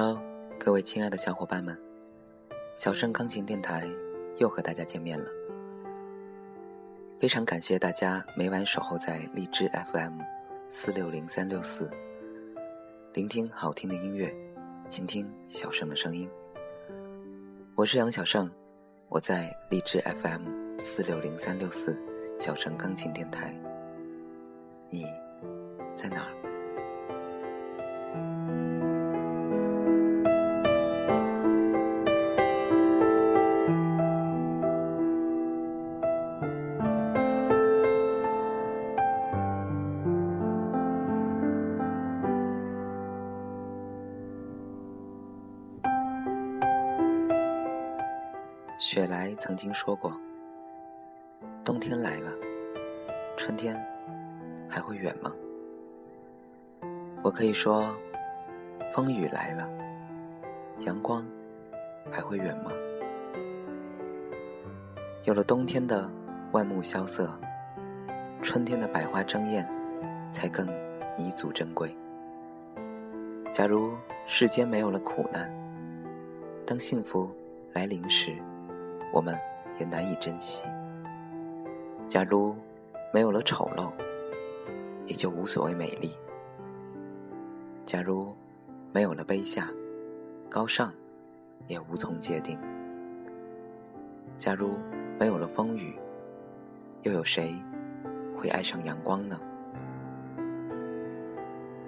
Hello，各位亲爱的小伙伴们，小盛钢琴电台又和大家见面了。非常感谢大家每晚守候在荔枝 FM 四六零三六四，聆听好听的音乐，倾听小盛的声音。我是杨小盛，我在荔枝 FM 四六零三六四小盛钢琴电台。你在哪儿？雪莱曾经说过：“冬天来了，春天还会远吗？”我可以说：“风雨来了，阳光还会远吗？”有了冬天的万木萧瑟，春天的百花争艳，才更弥足珍贵。假如世间没有了苦难，当幸福来临时，我们也难以珍惜。假如没有了丑陋，也就无所谓美丽。假如没有了卑下，高尚也无从界定。假如没有了风雨，又有谁会爱上阳光呢？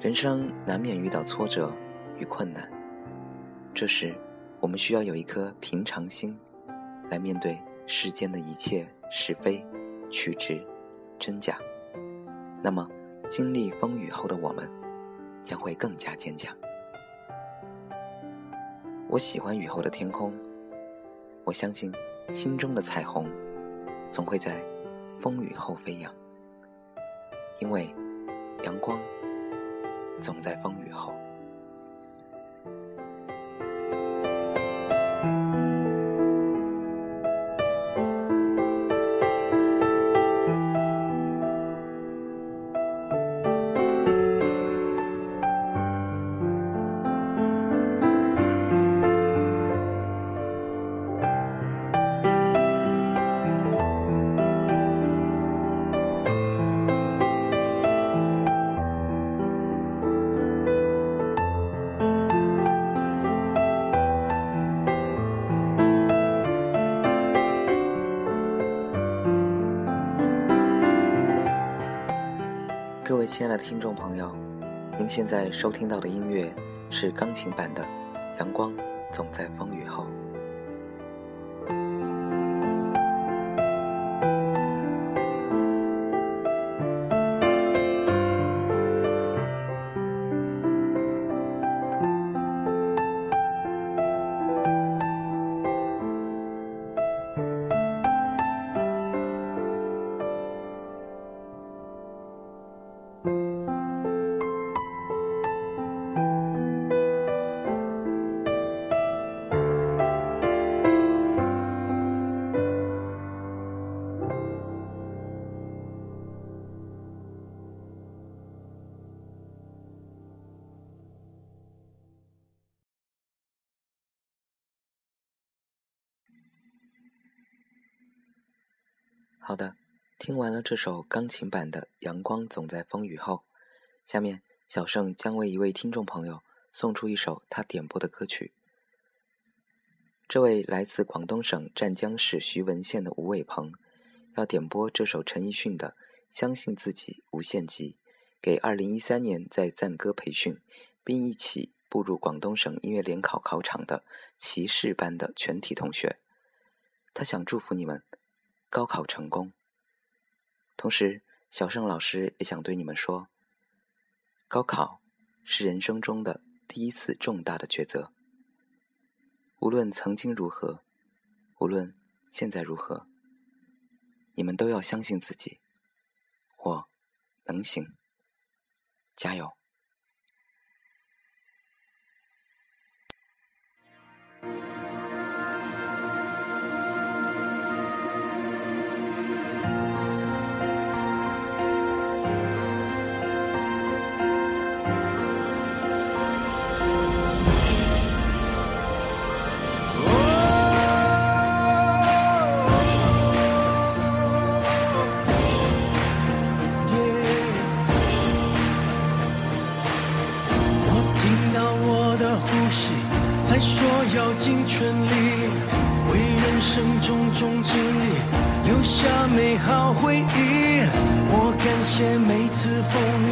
人生难免遇到挫折与困难，这时我们需要有一颗平常心。来面对世间的一切是非、曲直、真假，那么经历风雨后的我们将会更加坚强。我喜欢雨后的天空，我相信心中的彩虹总会在风雨后飞扬，因为阳光总在风雨后。亲爱的听众朋友，您现在收听到的音乐是钢琴版的《阳光总在风雨后》。好的，听完了这首钢琴版的《阳光总在风雨后》，下面小盛将为一位听众朋友送出一首他点播的歌曲。这位来自广东省湛江市徐闻县的吴伟鹏，要点播这首陈奕迅的《相信自己无限极》，给2013年在赞歌培训并一起步入广东省音乐联考考场的骑士班的全体同学。他想祝福你们。高考成功。同时，小盛老师也想对你们说：高考是人生中的第一次重大的抉择。无论曾经如何，无论现在如何，你们都要相信自己，我能行。加油！再说要尽全力，为人生种种经历留下美好回忆。我感谢每次风雨，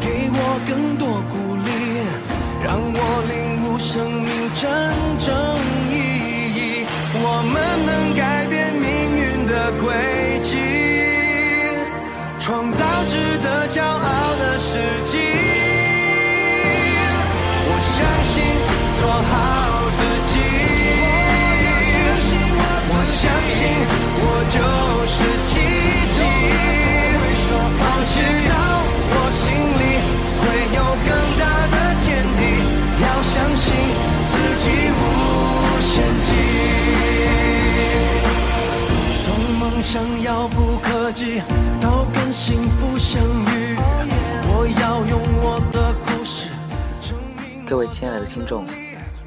给我更多鼓励，让我领悟生命真正意义。我们能改变命运的轨迹，创造值得骄傲的事迹。各位亲爱的听众。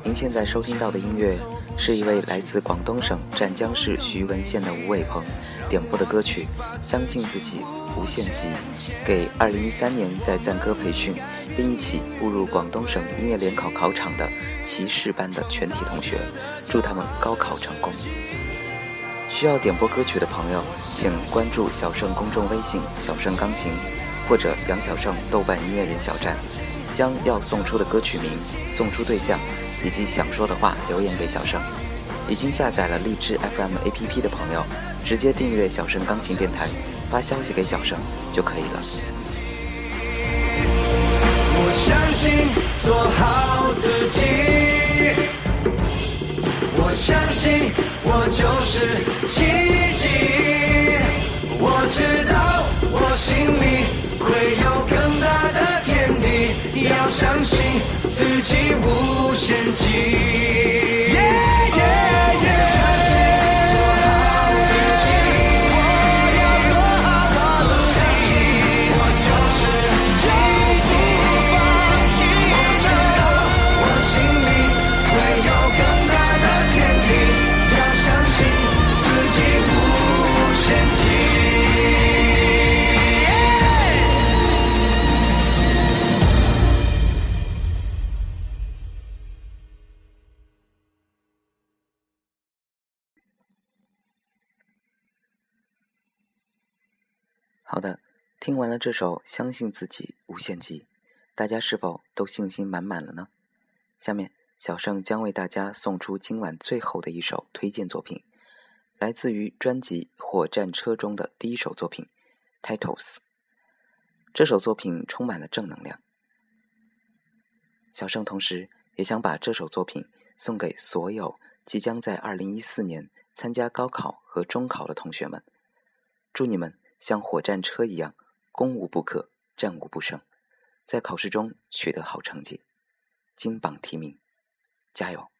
您现在收听到的音乐，是一位来自广东省湛江市徐闻县的吴伟鹏点播的歌曲《相信自己无限极》，给2013年在赞歌培训并一起步入广东省音乐联考考场的骑士班的全体同学，祝他们高考成功。需要点播歌曲的朋友，请关注小盛公众微信“小盛钢琴”或者杨小盛豆瓣音乐人小站，将要送出的歌曲名、送出对象。以及想说的话留言给小盛。已经下载了荔枝 FM APP 的朋友，直接订阅小盛钢琴电台，发消息给小盛就可以了。我相信做好自己，我相信我就是奇迹。我知道我心里会有更大，要相信自己无限极。好的，听完了这首《相信自己无限极》，大家是否都信心满满了呢？下面小盛将为大家送出今晚最后的一首推荐作品，来自于专辑《火战车》中的第一首作品《Titles》。这首作品充满了正能量。小盛同时也想把这首作品送给所有即将在2014年参加高考和中考的同学们，祝你们！像火战车一样，攻无不克，战无不胜，在考试中取得好成绩，金榜题名，加油！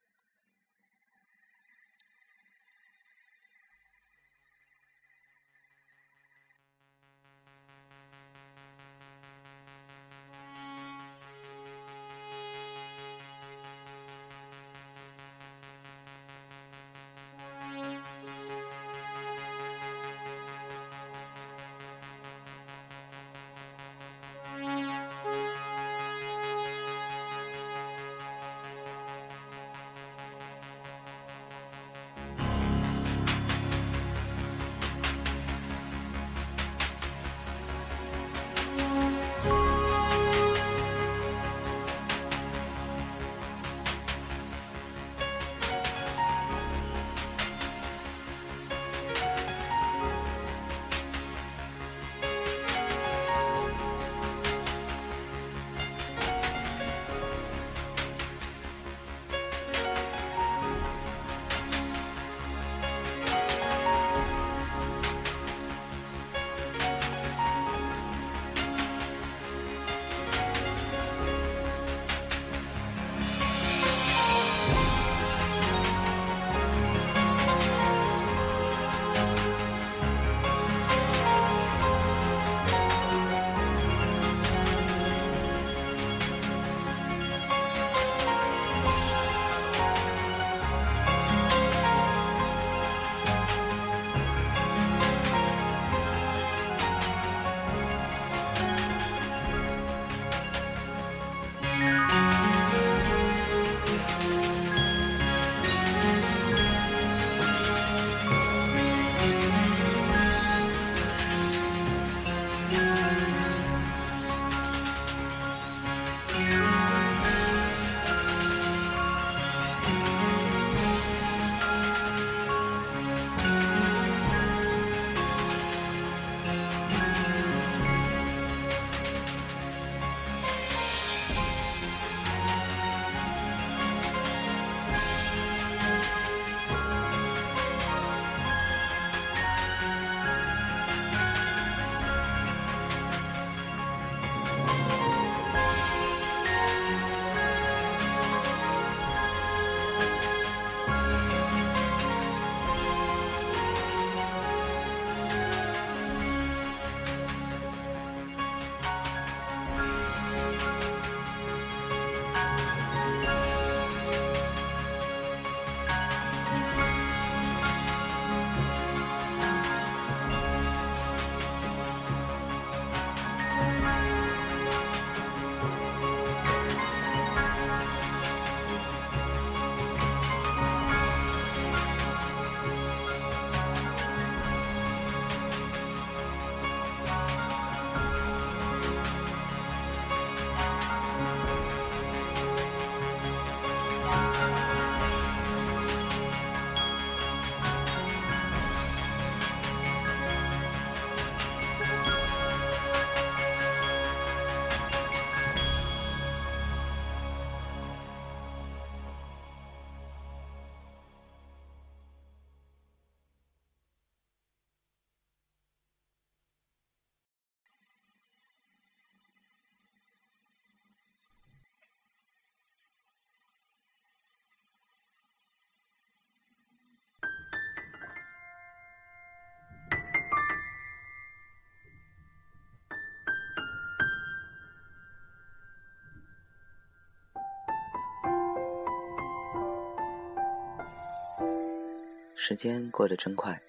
时间过得真快，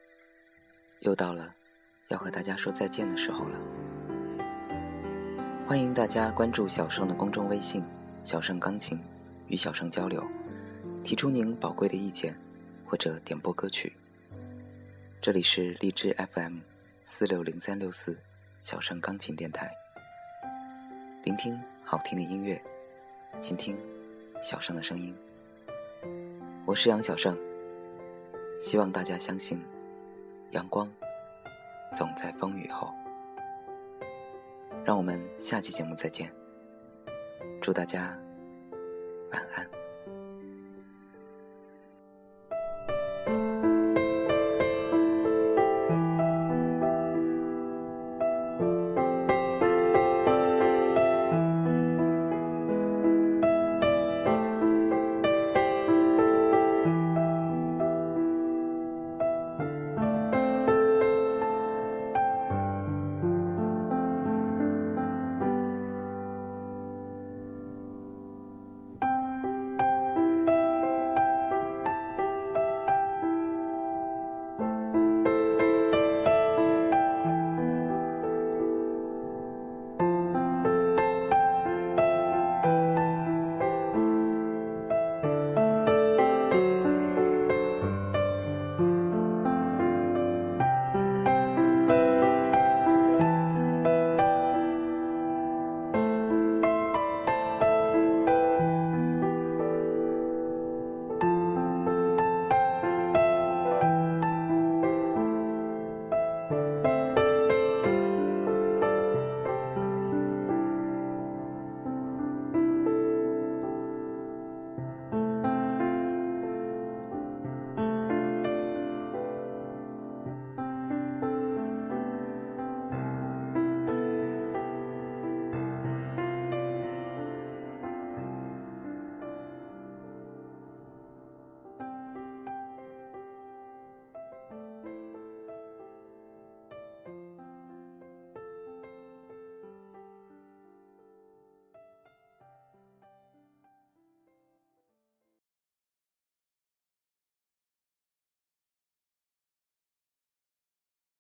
又到了要和大家说再见的时候了。欢迎大家关注小盛的公众微信“小盛钢琴”，与小盛交流，提出您宝贵的意见或者点播歌曲。这里是荔枝 FM 四六零三六四小盛钢琴电台，聆听好听的音乐，倾听小盛的声音。我是杨小盛。希望大家相信，阳光总在风雨后。让我们下期节目再见。祝大家晚安。